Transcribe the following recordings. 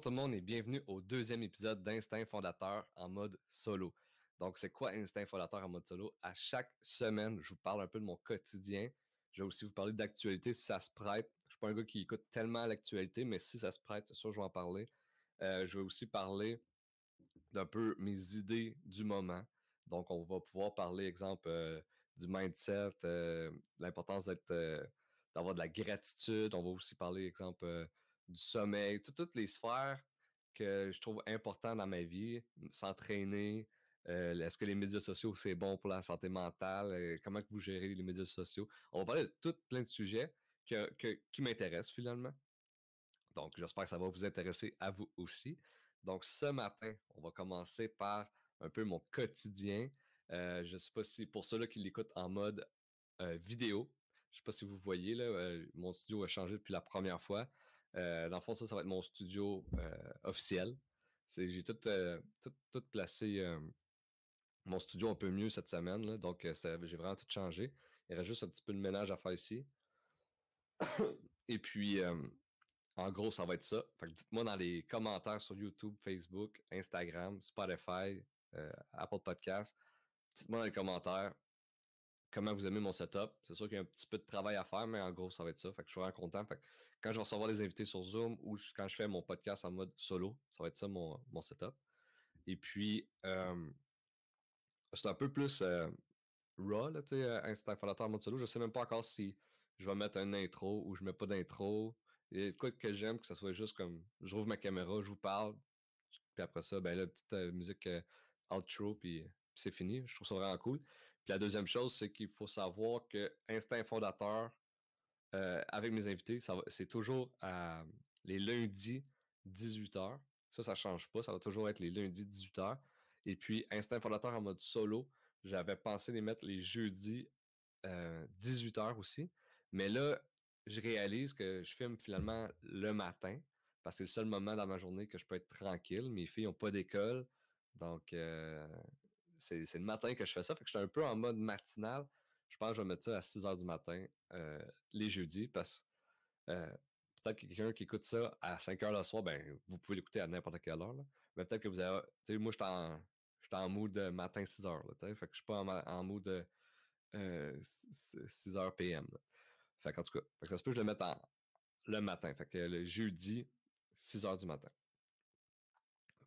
Bonjour tout le monde et bienvenue au deuxième épisode d'Instinct Fondateur en mode solo. Donc, c'est quoi Instinct Fondateur en mode solo? À chaque semaine, je vous parle un peu de mon quotidien. Je vais aussi vous parler d'actualité si ça se prête. Je ne suis pas un gars qui écoute tellement l'actualité, mais si ça se prête, c'est sûr, je vais en parler. Euh, je vais aussi parler d'un peu mes idées du moment. Donc, on va pouvoir parler, exemple, euh, du mindset, euh, l'importance d'avoir de la gratitude. On va aussi parler, exemple, du sommeil, toutes les sphères que je trouve importantes dans ma vie, s'entraîner, euh, est-ce que les médias sociaux, c'est bon pour la santé mentale? Euh, comment que vous gérez les médias sociaux? On va parler de tout plein de sujets qui m'intéressent finalement. Donc, j'espère que ça va vous intéresser à vous aussi. Donc, ce matin, on va commencer par un peu mon quotidien. Euh, je ne sais pas si pour ceux-là qui l'écoutent en mode vidéo, je ne sais pas si vous voyez, là, mon studio a changé depuis la première fois. Dans le fond, ça, ça va être mon studio officiel. J'ai tout, tout, tout, placé mon studio un peu mieux cette semaine. donc, euh, j'ai vraiment tout changé. Il reste juste un petit peu de ménage à faire ici. Et puis, euh, en gros, ça va être ça. dites-moi dans les commentaires sur YouTube, Facebook, Instagram, Spotify, euh, Apple Podcasts. Dites-moi dans les commentaires comment vous aimez mon setup. C'est sûr qu'il y a un petit peu de travail à faire, mais en gros, ça va être ça. Je suis vraiment content. Quand je vais recevoir des invités sur Zoom ou quand je fais mon podcast en mode solo, ça va être ça mon, setup. Et puis, c'est un peu plus euh, raw, là, tu sais, euh, en mode solo. Je sais même pas encore si je vais mettre un intro ou je mets pas d'intro. Et quoi que j'aime, que ça soit juste comme je rouvre ma caméra, je vous parle, puis après ça, ben là, petite euh, musique outro, puis, c'est fini. Je trouve ça vraiment cool. Puis la deuxième chose, c'est qu'il faut savoir que Instinct Fondateur, avec mes invités, c'est toujours les lundis 18h. Ça, ça change pas. Ça va toujours être les lundis 18h. Et puis, Instinct Fondateur en mode solo, j'avais pensé les mettre les jeudis 18h euh, aussi. Mais là, je réalise que je filme finalement le matin parce que c'est le seul moment dans ma journée que je peux être tranquille. Mes filles n'ont pas d'école. Donc, euh, c'est le matin que je fais ça. Fait que je suis un peu en mode matinal. Je pense que je vais mettre ça à 6 h du matin euh, les jeudis parce que peut-être que quelqu'un qui écoute ça à 5 h le soir, ben, vous pouvez l'écouter à n'importe quelle heure. Mais peut-être que vous avez. Moi, je suis en, en mood matin 6 h. Là, fait que je suis pas en, en mood euh, 6 h PM. Fait en tout cas, fait ça se peut que je le mette en, le matin. Fait que le jeudi, 6 h du matin.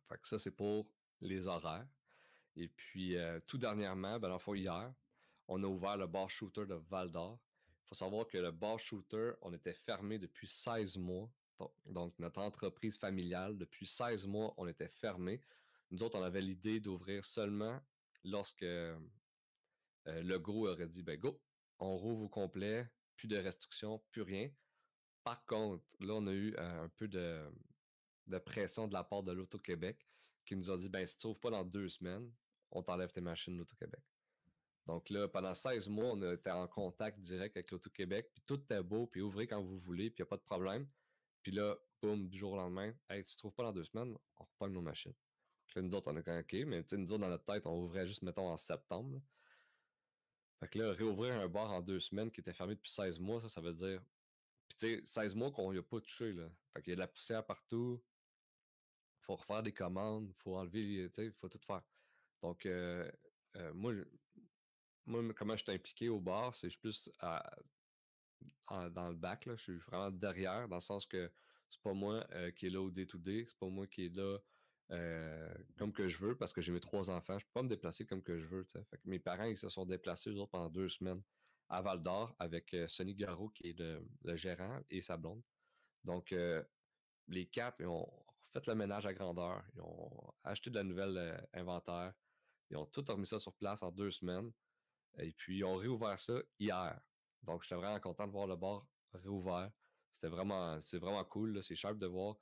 Fait que ça, c'est pour les horaires. Et puis, euh, tout dernièrement, ben, fois hier, on a ouvert le bar shooter de Val d'Or. Il faut savoir que le bar shooter, on était fermé depuis 16 mois. Donc, notre entreprise familiale, depuis 16 mois, on était fermé. Nous autres, on avait l'idée d'ouvrir seulement lorsque euh, le gros aurait dit ben go, on rouvre au complet, plus de restrictions, plus rien. Par contre, là, on a eu euh, un peu de, pression de la part de l'Auto-Québec qui nous a dit ben si tu ouvres pas dans deux semaines, on t'enlève tes machines l'Auto-Québec. Donc là, pendant 16 mois, on était en contact direct avec l'Auto-Québec, puis tout était beau, puis ouvrez quand vous voulez, puis il n'y a pas de problème. Puis là, boum, du jour au lendemain, hey, tu ne trouves pas dans deux semaines, on reprend nos machines. Là, nous autres, on a quand OK, mais nous autres, dans notre tête, on ouvrait juste, mettons, en septembre. Fait que là, réouvrir un bar en deux semaines qui était fermé depuis 16 mois, ça, ça veut dire. Puis tu sais, 16 mois qu'on n'y a pas touché, là. Fait qu'il y a de la poussière partout. Faut refaire des commandes, faut enlever, tu sais, faut tout faire. Donc, euh, euh, moi, moi, comment je suis impliqué au bar, c'est je suis plus dans le bac, là. Je suis vraiment derrière, dans le sens que c'est pas moi euh, qui est là au day-to-day, c'est pas moi qui est là euh, comme que je veux parce que j'ai mes trois enfants. Je peux pas me déplacer comme que je veux. Mes parents, ils se sont déplacés pendant deux semaines à Val d'Or avec euh, Sonny Garot, qui est le, gérant, et sa blonde. Donc, les quatre, ils ont fait le ménage à grandeur. Ils ont acheté de la nouvelle inventaire. Ils ont tout remis ça sur place en deux semaines. Et puis, ils ont réouvert ça hier. Donc, j'étais vraiment content de voir le bar réouvert. C'était vraiment, c'est vraiment cool. C'est sharp de voir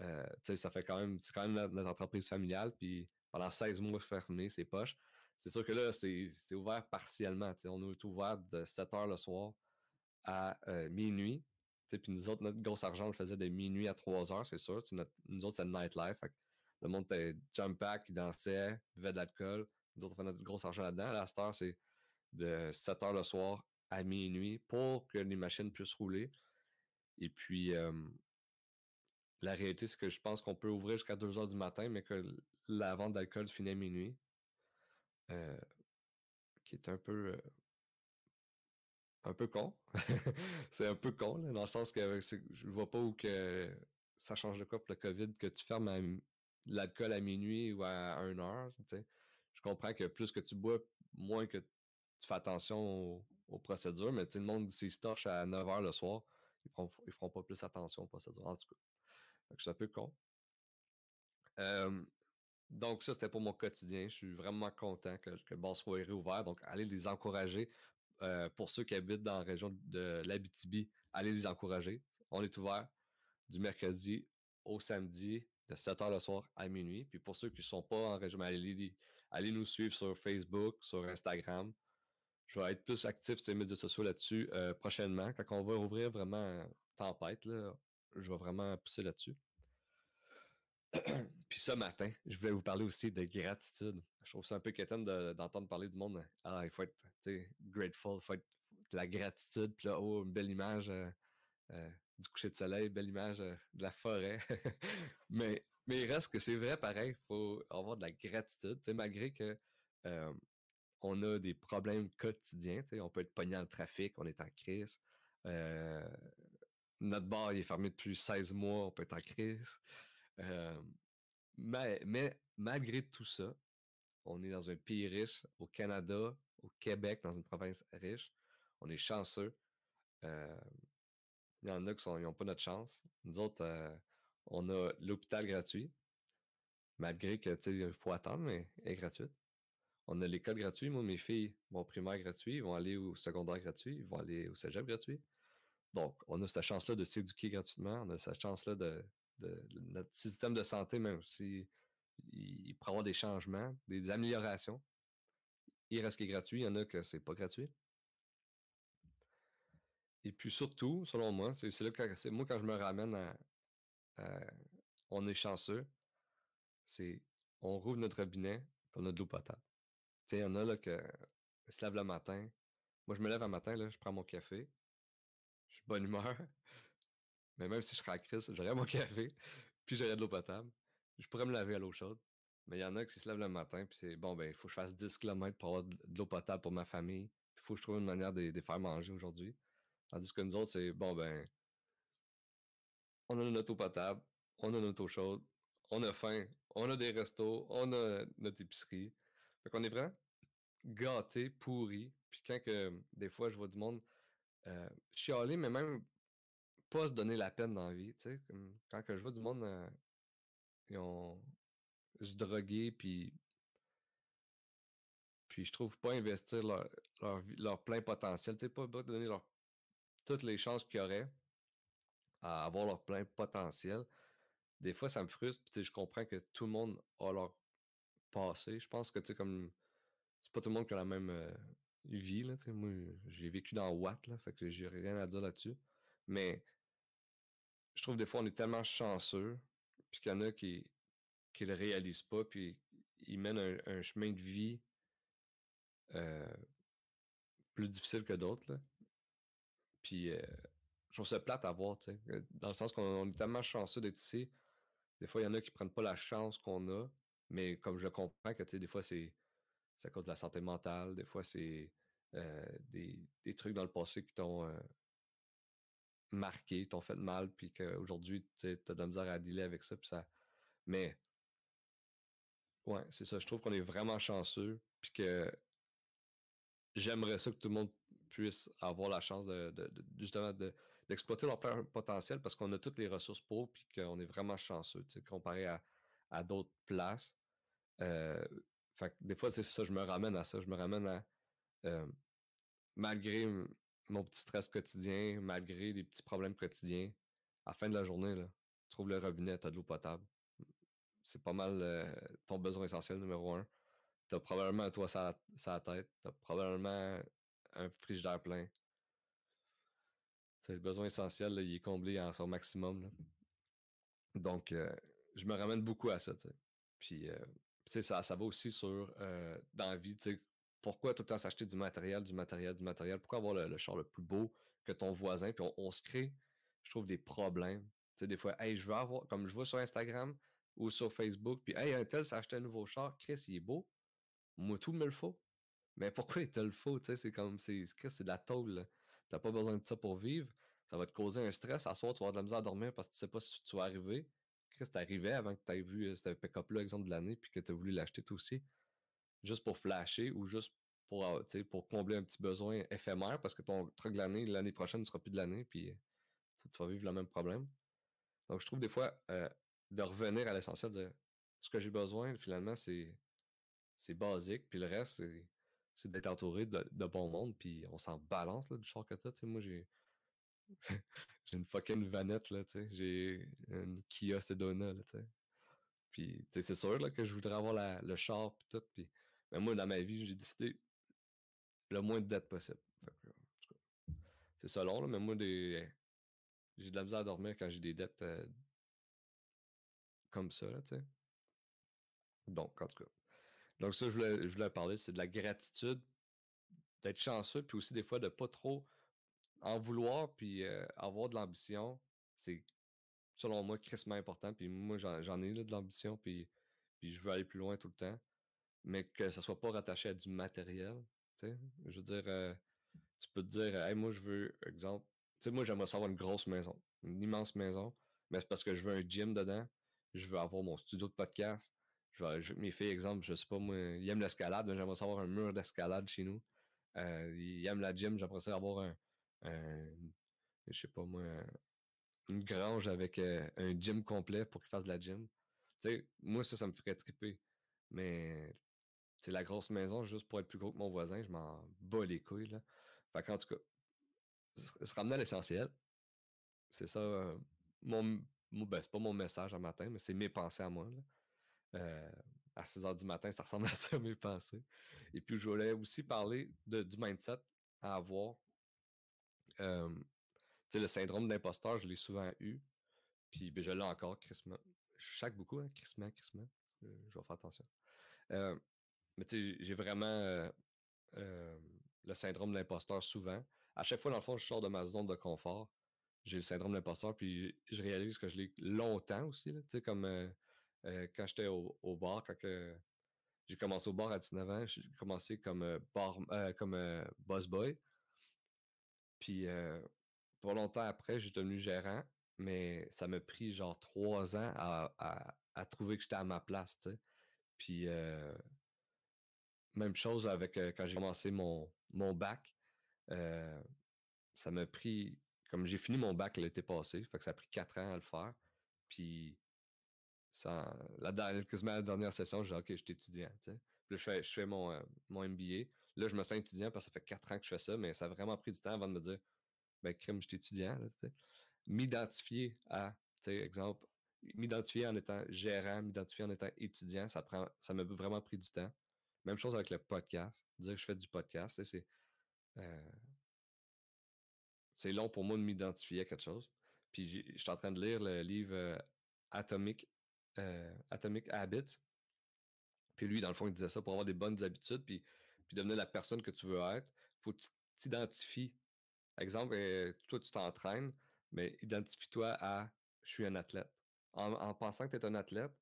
euh, ça fait quand même, c'est quand même notre, entreprise familiale, puis pendant 16 mois fermé, c'est poche. C'est sûr que là, c'est ouvert partiellement. On est ouvert de 7 h le soir à euh, minuit. Puis nous autres, notre gros argent, on le faisait de minuit à 3 h c'est sûr. nous autres, c'est le nightlife. le monde était jump pack, il dansait, buvait de l'alcool. Nous autres, on fait notre gros argent là-dedans. La cette heure, c'est de 7 h le soir à minuit pour que les machines puissent rouler. Et puis, la réalité, c'est que je pense qu'on peut ouvrir jusqu'à 2 heures du matin, mais que la vente d'alcool finit à minuit. Euh, qui est un peu. Un peu con. c'est un peu con, dans le sens que je vois pas où que ça change de quoi pour le COVID que tu fermes l'alcool à minuit ou à 1 heure. Je comprends que plus que tu bois, moins que tu fais attention aux, procédures, mais le monde, s'il se à 9 h le soir, ils feront, feront pas plus attention aux procédures. En tout cas, c'est un peu con. donc, ça, c'était pour mon quotidien. Je suis vraiment content que, le bar soit réouvert. Donc, allez les encourager. pour ceux qui habitent dans la région de l'Abitibi, allez les encourager. On est ouvert du mercredi au samedi de 7h le soir à minuit. Puis pour ceux qui ne sont pas en région, allez, allez, nous suivre sur Facebook, sur Instagram. Je vais être plus actif sur les médias sociaux là-dessus euh, prochainement. Quand on va ouvrir vraiment tempête, là, je vais vraiment pousser là-dessus. Puis ce matin, je voulais vous parler aussi de gratitude. Je trouve ça un peu quétaine d'entendre parler du monde. Ah, il faut être grateful, il faut être de la gratitude. Puis là, oh, une belle image. Euh, euh, du coucher de soleil, belle image euh, de la forêt. mais, mais il reste que c'est vrai pareil, il faut avoir de la gratitude, malgré que euh, on a des problèmes quotidiens, on peut être pogné dans le trafic, on est en crise. notre bar est fermé depuis 16 mois, on peut être en crise. mais, mais malgré tout ça, on est dans un pays riche, au Canada, au Québec, dans une province riche. On est chanceux. Il y en a qui n'ont pas notre chance. Nous autres, euh, on a l'hôpital gratuit, malgré que il faut attendre, mais elle est gratuite. On a l'école gratuite. Moi, mes filles vont au primaire gratuit, ils vont aller au secondaire gratuit, ils vont aller au cégep gratuit. Donc, on a cette chance-là de s'éduquer gratuitement, on a cette chance-là de, notre système de santé, même si il, pourrait avoir des changements, des améliorations. Il reste qui est gratuit, il y en a que c'est pas gratuit. Et puis surtout, selon moi, c'est là que c'est moi quand je me ramène à, on est chanceux, c'est on rouvre notre robinet, puis on a potable. Il y en a là que se lève le matin. Moi, je me lève un matin, là, je prends mon café, je suis de bonne humeur. Mais même si je serais à crise, j'aurais mon café, puis j'aurais de l'eau potable. Je pourrais me laver à l'eau chaude. Mais il y en a qui se lèvent le matin, puis c'est bon, ben, il faut que je fasse 10 km pour avoir de l'eau potable pour ma famille. Il faut que je trouve une manière de, de les faire manger aujourd'hui. Tandis que nous autres, c'est bon, ben, on a notre eau potable, on a notre eau chaude, on a faim, on a des restos, on a notre épicerie. Fait qu'on est vraiment gâtés, pourris. Puis quand que des fois je vois du monde euh, chialer, mais même pas se donner la peine dans la vie, tu sais. Quand que je vois du monde, ils ont se droguer, puis puis je trouve pas investir leur, plein potentiel, tu sais, pas donner leur toutes les chances qu'il y aurait à avoir leur plein potentiel. Des fois, ça me frustre. Puis, je comprends que tout le monde a leur passé. Je pense que, tu sais, comme. C'est pas tout le monde qui a la même vie, là. Moi, j'ai vécu dans Watt, là. Fait que j'ai rien à dire là-dessus. Mais je trouve des fois, on est tellement chanceux. Puis qu'il y en a qui qui le réalisent pas. Puis ils mènent un, chemin de vie plus difficile que d'autres. Puis, je trouve ça plate à voir, tu sais. Dans le sens qu'on est tellement chanceux d'être ici. Des fois, il y en a qui prennent pas la chance qu'on a. Mais comme je comprends que, des fois, c'est à cause de la santé mentale. Des fois, c'est euh, des, des, trucs dans le passé qui t'ont marqué, t'ont fait mal, puis qu'aujourd'hui, tu as de la misère à dealer avec ça. Puis ça... Mais, ouais, c'est ça. Je trouve qu'on est vraiment chanceux, puis que j'aimerais ça que tout le monde puissent avoir la chance de, justement d'exploiter leur potentiel parce qu'on a toutes les ressources pour puis qu'on est vraiment chanceux comparé à, à d'autres places. Fait des fois, c'est ça, je me ramène à ça. Je me ramène à malgré mon petit stress quotidien, malgré des petits problèmes quotidiens, à la fin de la journée, là, tu trouves le robinet, tu as de l'eau potable. C'est pas mal ton besoin essentiel numéro un. Tu as probablement un toit sur la tête, tu as probablement un frigidaire plein. C'est le besoin essentiel, il est comblé en son maximum. Donc, euh, je me ramène beaucoup à ça. Puis, euh, ça, ça va aussi sur euh, dans la vie. Pourquoi tout le temps s'acheter du matériel, du matériel, du matériel? Pourquoi avoir le, char le plus beau que ton voisin? Puis on, se crée, je trouve, des problèmes. Des fois, hey, je veux avoir, comme je vois sur Instagram ou sur Facebook, puis hey, un tel s'est acheté un nouveau char, Chris, il est beau. Moi, tout me le faut. Mais pourquoi il te le faut? C'est comme, c'est, c'est de la tôle. T'as pas besoin de ça pour vivre. Ça va te causer un stress. À soir, tu vas avoir de la misère à dormir parce que tu sais pas si tu vas arriver. Chris, t'arrivais avant que tu aies vu euh, ce pick-up-là, exemple de l'année, puis que tu as voulu l'acheter toi aussi? Juste pour flasher ou juste pour, euh, pour combler un petit besoin éphémère parce que ton truc de l'année, l'année prochaine ne sera plus de l'année, puis tu vas vivre le même problème? Donc, je trouve des fois euh, de revenir à l'essentiel, de ce que j'ai besoin, finalement, c'est, c'est basique, puis le reste, c'est, d'être entouré de, bon monde, puis on s'en balance là, du char que t'as. Moi, j'ai, j'ai une fucking vanette, là, tu sais. J'ai une Kia Sedona, là, tu sais. Puis, tu sais, c'est sûr là, que je voudrais avoir la, le char, puis tout. Puis, mais moi, dans ma vie, j'ai décidé le moins de dettes possible. C'est ça là, mais moi, des... j'ai de la misère à dormir quand j'ai des dettes euh, comme ça, là, tu sais. Donc, en tout cas. Donc, ça, je voulais, je voulais parler, c'est de la gratitude, d'être chanceux, puis aussi des fois de pas trop en vouloir, puis euh, avoir de l'ambition. C'est, selon moi, crissement important. Puis moi, j'en ai là, de l'ambition, puis, puis je veux aller plus loin tout le temps. Mais que ça soit pas rattaché à du matériel. Tu sais, je veux dire, euh, tu peux te dire, hey, moi, je veux, exemple, tu sais, moi, j'aimerais savoir une grosse maison, une immense maison, mais c'est parce que je veux un gym dedans, je veux avoir mon studio de podcast. Je veux, mes filles, exemple, je sais pas, moi, ils aiment l'escalade, mais j'aimerais savoir un mur d'escalade chez nous. Euh, ils aiment la gym, j'aimerais avoir un, un, je sais pas moi, une grange avec euh, un gym complet pour qu'ils fassent de la gym. Tu sais, moi, ça, ça me ferait triper. Mais c'est la grosse maison juste pour être plus gros que mon voisin, je m'en bats les couilles. Là. Fait qu'en tout cas, se ramener à l'essentiel, c'est ça. Euh, mon, ben, c'est pas mon message à matin, mais c'est mes pensées à moi. Euh, à 6 h du matin, ça ressemble à ça, mes pensées. Et puis, je voulais aussi parler de, du mindset à avoir. Euh, le syndrome d'imposteur, je l'ai souvent eu. Puis ben, je l'ai encore, crissement. Je chaque beaucoup, hein, crissement, crissement. Je, vais faire attention. Euh, mais tu sais, j'ai vraiment euh, euh, le syndrome de l'imposteur souvent. À chaque fois, dans le fond, je sors de ma zone de confort. J'ai le syndrome de l'imposteur, puis je réalise que je l'ai longtemps aussi. Tu sais, comme quand j'étais au, bar, quand j'ai commencé au bar à 19 ans, j'ai commencé comme, bar, comme boss boy. Puis pas longtemps après, j'ai devenu gérant, mais ça m'a pris genre trois ans à, trouver que j'étais à ma place. Puis même chose avec quand j'ai commencé mon, mon bac. ça m'a pris, comme j'ai fini mon bac l'été passé, fait que ça a pris quatre ans à le faire. Puis la, dernière, la dernière session, j'ai dit OK, je suis étudiant. Là, je fais, je fais mon, mon MBA. Là, je me sens étudiant parce que ça fait quatre ans que je fais ça, mais ça a vraiment pris du temps avant de me dire ben, crime, je suis étudiant, M'identifier à, tu sais, exemple, m'identifier en étant gérant, m'identifier en étant étudiant, ça prend, ça m'a vraiment pris du temps. Même chose avec le podcast. Dire que je fais du podcast, c'est, euh, c'est long pour moi de m'identifier à quelque chose. Puis je suis en train de lire le livre euh, Atomic, euh, Atomic Habits. Puis lui, dans le fond, il disait ça pour avoir des bonnes habitudes, puis, puis devenir la personne que tu veux être, il faut que tu t'identifies Exemple, euh, toi, tu t'entraînes, mais identifie-toi à je suis un athlète. En, pensant que tu es un athlète,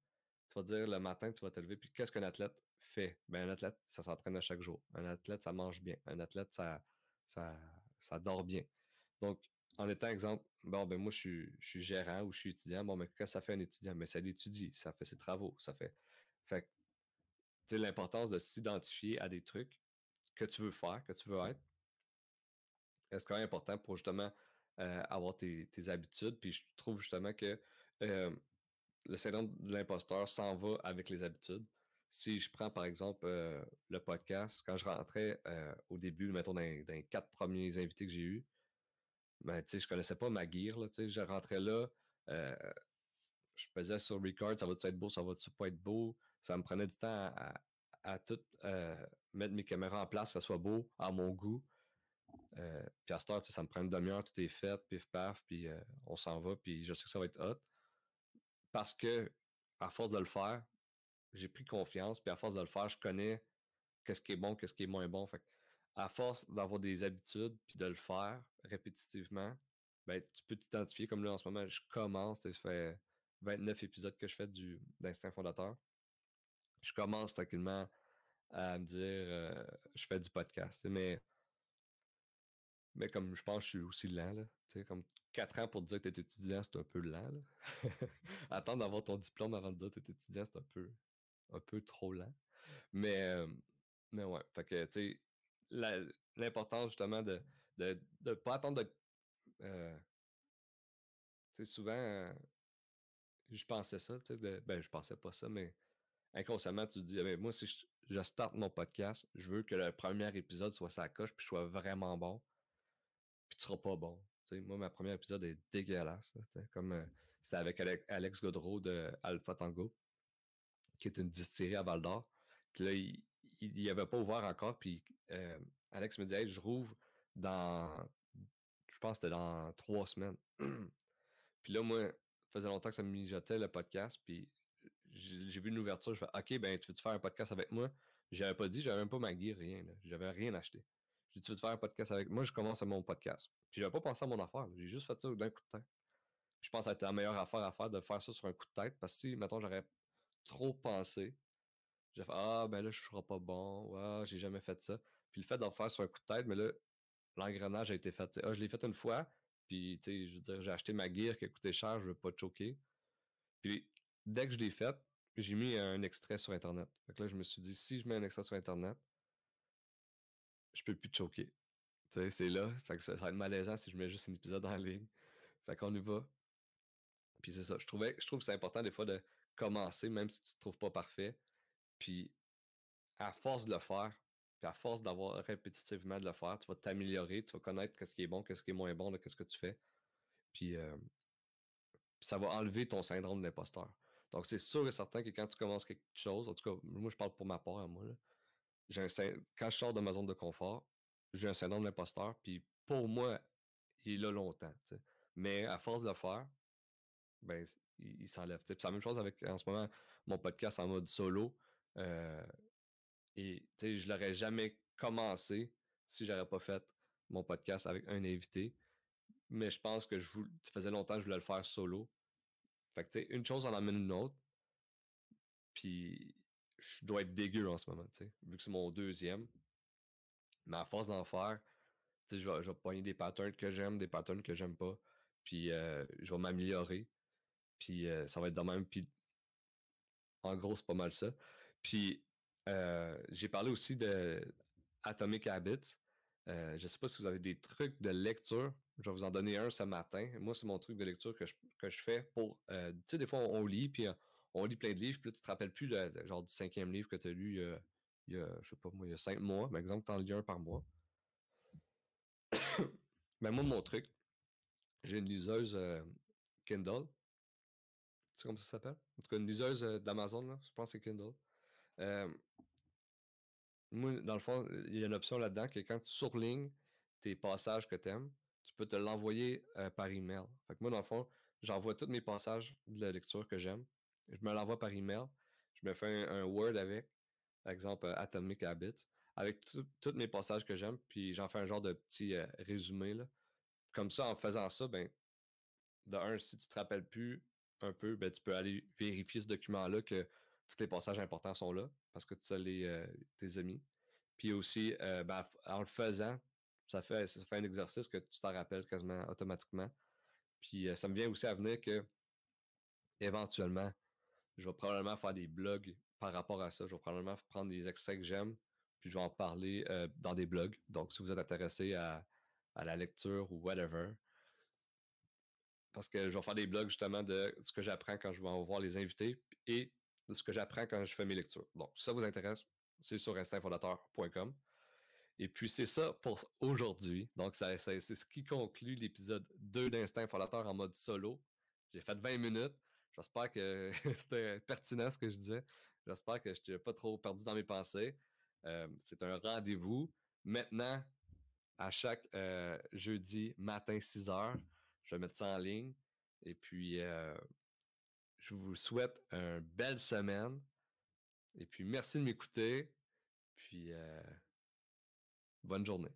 tu vas dire le matin, tu vas te lever, puis qu'est-ce qu'un athlète fait? Ben, un athlète, ça s'entraîne à chaque jour. Un athlète, ça mange bien. Un athlète, ça, ça, ça dort bien. Donc, en étant exemple, bon, ben moi, je suis, je suis gérant ou je suis étudiant. Bon, mais qu'est-ce que ça fait un étudiant? Mais ça l'étudie, ça fait ses travaux, ça fait. Fait sais, l'importance de s'identifier à des trucs que tu veux faire, que tu veux être, c'est quand même important pour justement avoir tes, habitudes. Puis je trouve justement que le syndrome de l'imposteur s'en va avec les habitudes. Si je prends par exemple le podcast, quand je rentrais au début, mettons dans, les quatre premiers invités que j'ai eus, ben, tu sais, je connaissais pas ma gear. Là, je rentrais là, je faisais sur record, ça va-tu être beau, ça va-tu pas être beau? Ça me prenait du temps à, tout mettre mes caméras en place, que ça soit beau, à mon goût. Euh, puis à cette heure, ça me prend une demi-heure, tout est fait, pif paf, puis euh, on s'en va, puis je sais que ça va être hot. Parce que, à force de le faire, j'ai pris confiance, puis à force de le faire, je connais qu'est-ce qui est bon, qu'est-ce qui est moins bon. Fait à force d'avoir des habitudes, puis de le faire répétitivement, ben, tu peux t'identifier comme là en ce moment, je commence, ça fait 29 épisodes que je fais du d'instinct fondateur. Je commence tranquillement à me dire euh, je fais du podcast. Mais, mais comme je pense que je suis aussi lent, là, comme 4 ans pour te dire que tu es étudiant, c'est un peu lent. Attendre d'avoir ton diplôme avant de dire que tu es étudiant, c'est un peu, un peu trop lent. Mais, euh, mais ouais, fait que tu sais, l'importance justement de ne de, pas attendre de. Euh, tu sais, souvent, je pensais ça, tu sais, ben je pensais pas ça, mais inconsciemment, tu te dis, moi, si je, starte mon podcast, je veux que le premier épisode soit sa coche, puis je sois vraiment bon, puis tu seras pas bon. moi, ma première épisode est dégueulasse. comme euh, c'était avec Alex Godreau de Alpha Tango, qui est une distillerie à Val d'Or. Puis là, il n'y avait pas ouvert encore, puis euh, Alex me dit, hey, je rouvre dans, je pense que c'était dans trois semaines. puis là, moi, ça faisait longtemps que ça me mijotait le podcast, puis j'ai vu une ouverture, je fais OK, ben tu veux-tu faire un podcast avec moi? J'avais pas dit, j'avais même pas ma gear, rien. J'avais rien acheté. J'ai dit, tu veux faire un podcast avec moi? Je commence à mon podcast. Puis j'avais pas pensé à mon affaire. J'ai juste fait ça d'un coup de tête. Puis je pense que c'était la meilleure affaire à faire de faire ça sur un coup de tête. Parce que si, mettons, j'aurais trop pensé, j'ai fait Ah, ben là, je serai pas bon. Ouais, j'ai jamais fait ça. Puis le fait d'en faire sur un coup de tête, mais là, l'engrenage a été fait. Ah, je l'ai fait une fois. Puis, tu sais, je veux dire, j'ai acheté ma gear qui a coûté cher, je veux pas te choquer. Puis dès que je l'ai fait, j'ai mis un extrait sur Internet. Donc là, je me suis dit, si je mets un extrait sur Internet, je peux plus te choquer. Tu sais, c'est là. Fait que ça, va être malaisant si je mets juste un épisode en ligne. Fait qu'on y va. Puis c'est ça. Je, trouvais, je trouve que c'est important des fois de commencer, même si tu te trouves pas parfait. Puis à force de le faire, puis à force d'avoir répétitivement de le faire, tu vas t'améliorer, tu vas connaître ce qui est bon, ce qui est moins bon de ce que tu fais. Puis, puis ça va enlever ton syndrome de l'imposteur. Donc, c'est sûr et certain que quand tu commences quelque chose, en tout cas, moi, je parle pour ma part moi, quand je sors de ma zone de confort, j'ai un syndrome de l'imposteur, puis pour moi, il est là longtemps. Mais à force de le faire, ben, il, s'enlève. C'est la même chose avec, en ce moment, mon podcast en mode solo. Euh, et je l'aurais jamais commencé si j'aurais pas fait mon podcast avec un invité. Mais je pense que je ça faisait longtemps que je voulais le faire solo. Fait que, tu sais, une chose en amène une autre. Puis, je dois être dégueu en ce moment, tu sais, vu que c'est mon deuxième. Mais à force d'en faire, tu sais, je vais, je vais des patterns que j'aime, des patterns que j'aime pas. Puis, euh, je vais m'améliorer. Puis, euh, ça va être de même. Puis, en gros, c'est pas mal ça. Puis, euh, j'ai parlé aussi de Atomic Habits. Je ne sais pas si vous avez des trucs de lecture je vais vous en donner un ce matin. Moi, c'est mon truc de lecture que je, que je fais pour. Euh, tu sais, des fois, on, lit, puis euh, on lit plein de livres, puis là, tu te rappelles plus, genre, du cinquième livre que tu as lu euh, il y a, je sais pas moi, il y a cinq mois. Par exemple, tu en lis un par mois. Mais moi, mon truc, j'ai une liseuse Kindle. Tu sais comment ça s'appelle? En tout cas, une liseuse d'Amazon, je pense que c'est Kindle. Moi, dans le fond, il y a une option là-dedans que quand tu surlignes tes passages que tu aimes, tu peux te l'envoyer par email. Fait que moi, dans le fond, j'envoie tous mes passages de la lecture que j'aime. Je me l'envoie par email. Je me fais un, Word avec, par exemple Atomic Habits, avec tous mes passages que j'aime, puis j'en fais un genre de petit résumé. Là. Comme ça, en faisant ça, ben, de un, si tu te rappelles plus un peu, ben, tu peux aller vérifier ce document-là que tous les passages importants sont là, parce que tu as les, tes amis. Puis aussi, ben, en le faisant, ça fait, ça fait un exercice que tu t'en rappelles quasiment automatiquement. Puis ça me vient aussi à venir que éventuellement, je vais probablement faire des blogs par rapport à ça. Je vais probablement prendre des extraits que j'aime, puis je vais en parler dans des blogs. Donc, si vous êtes intéressé à, la lecture ou whatever, parce que je vais faire des blogs justement de ce que j'apprends quand je vais en voir les invités et de ce que j'apprends quand je fais mes lectures. Donc, si ça vous intéresse, c'est sur instinctfondateur.com. Et puis, c'est ça pour aujourd'hui. Donc, c'est ce qui conclut l'épisode 2 d'Instinct Fondateur en mode solo. J'ai fait 20 minutes. J'espère que c'était pertinent ce que je disais. J'espère que je t'ai pas trop perdu dans mes pensées. Euh, c'est un rendez-vous. Maintenant, à chaque euh, jeudi matin 6 heures, je vais mettre ça en ligne. Et puis, euh, je vous souhaite une belle semaine. Et puis, merci de m'écouter. Puis, Bonne journée.